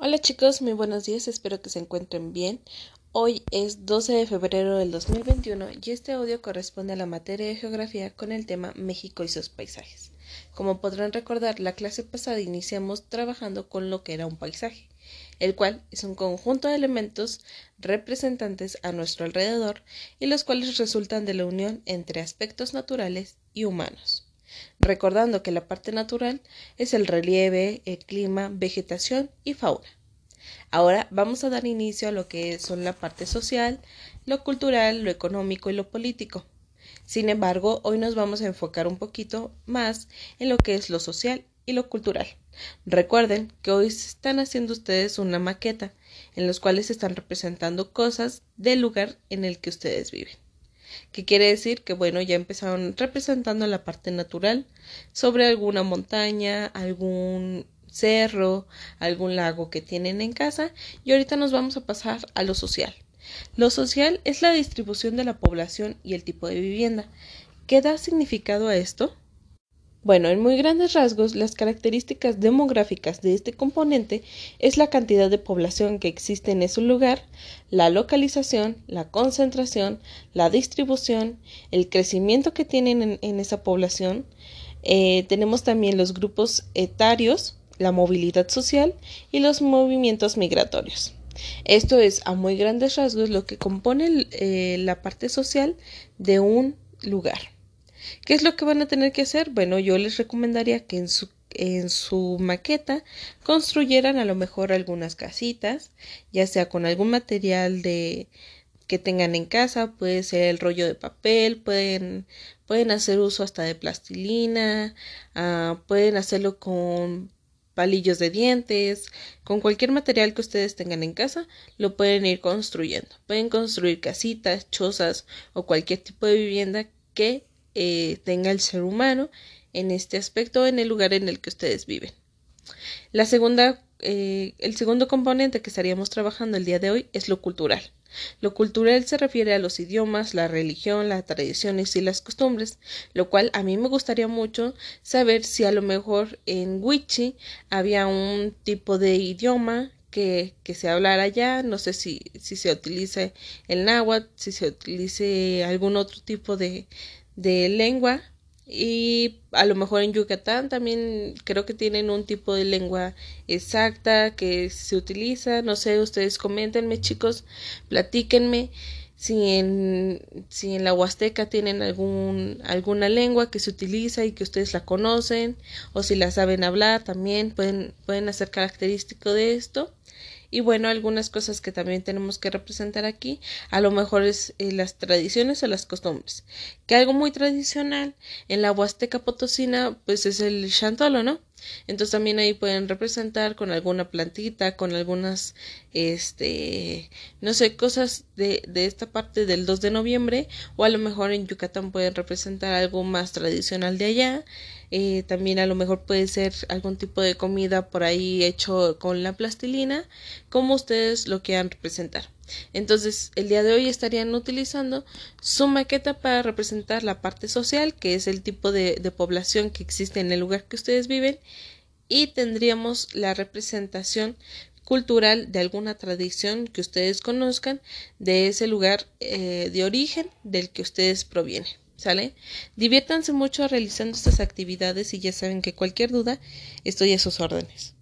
Hola chicos, muy buenos días, espero que se encuentren bien. Hoy es 12 de febrero del 2021 y este audio corresponde a la materia de geografía con el tema México y sus paisajes. Como podrán recordar, la clase pasada iniciamos trabajando con lo que era un paisaje, el cual es un conjunto de elementos representantes a nuestro alrededor y los cuales resultan de la unión entre aspectos naturales y humanos recordando que la parte natural es el relieve, el clima, vegetación y fauna. Ahora vamos a dar inicio a lo que son la parte social, lo cultural, lo económico y lo político. Sin embargo, hoy nos vamos a enfocar un poquito más en lo que es lo social y lo cultural. Recuerden que hoy están haciendo ustedes una maqueta en los cuales están representando cosas del lugar en el que ustedes viven que quiere decir que bueno, ya empezaron representando la parte natural sobre alguna montaña, algún cerro, algún lago que tienen en casa y ahorita nos vamos a pasar a lo social. Lo social es la distribución de la población y el tipo de vivienda. ¿Qué da significado a esto? Bueno, en muy grandes rasgos, las características demográficas de este componente es la cantidad de población que existe en ese lugar, la localización, la concentración, la distribución, el crecimiento que tienen en, esa población. Eh, tenemos también los grupos etarios, la movilidad social y los movimientos migratorios. Esto es a muy grandes rasgos lo que compone eh, la parte social de un lugar. ¿Qué es lo que van a tener que hacer? Bueno, yo les recomendaría que en su en su maqueta construyeran a lo mejor algunas casitas, ya sea con algún material de que tengan en casa, puede ser el rollo de papel, pueden, pueden hacer uso hasta de plastilina, uh, pueden hacerlo con palillos de dientes, con cualquier material que ustedes tengan en casa, lo pueden ir construyendo. Pueden construir casitas, chozas o cualquier tipo de vivienda que eh, tenga el ser humano en este aspecto en el lugar en el que ustedes viven. La segunda, eh, el segundo componente que estaríamos trabajando el día de hoy es lo cultural. Lo cultural se refiere a los idiomas, la religión, las tradiciones y las costumbres, lo cual a mí me gustaría mucho saber si a lo mejor en Wichi había un tipo de idioma que, se hablara allá, no sé si, se utilice el náhuatl, si se utilice algún otro tipo de, de lengua y a lo mejor en Yucatán también creo que tienen un tipo de lengua exacta que se utiliza, no sé, ustedes coméntenme chicos, platíquenme si en, si en la Huasteca tienen algún, alguna lengua que se utiliza y que ustedes la conocen o si la saben hablar también pueden, pueden hacer característico de esto y bueno, algunas cosas que también tenemos que representar aquí, a lo mejor es eh, las tradiciones o las costumbres. Que algo muy tradicional en la Huasteca Potosina, pues es el chantolo, ¿no? Entonces también ahí pueden representar con alguna plantita, con algunas, este, no sé, cosas de, de esta parte del 2 de noviembre, o a lo mejor en Yucatán pueden representar algo más tradicional de allá. Eh, también a lo mejor puede ser algún tipo de comida por ahí hecho con la plastilina, como ustedes lo quieran representar. Entonces, el día de hoy estarían utilizando su maqueta para representar la parte social, que es el tipo de, población que existe en el lugar que ustedes viven, y tendríamos la representación cultural de alguna tradición que ustedes conozcan de ese lugar eh, de origen del que ustedes provienen. ¿Sale? Diviértanse mucho realizando estas actividades y ya saben que cualquier duda estoy a sus órdenes.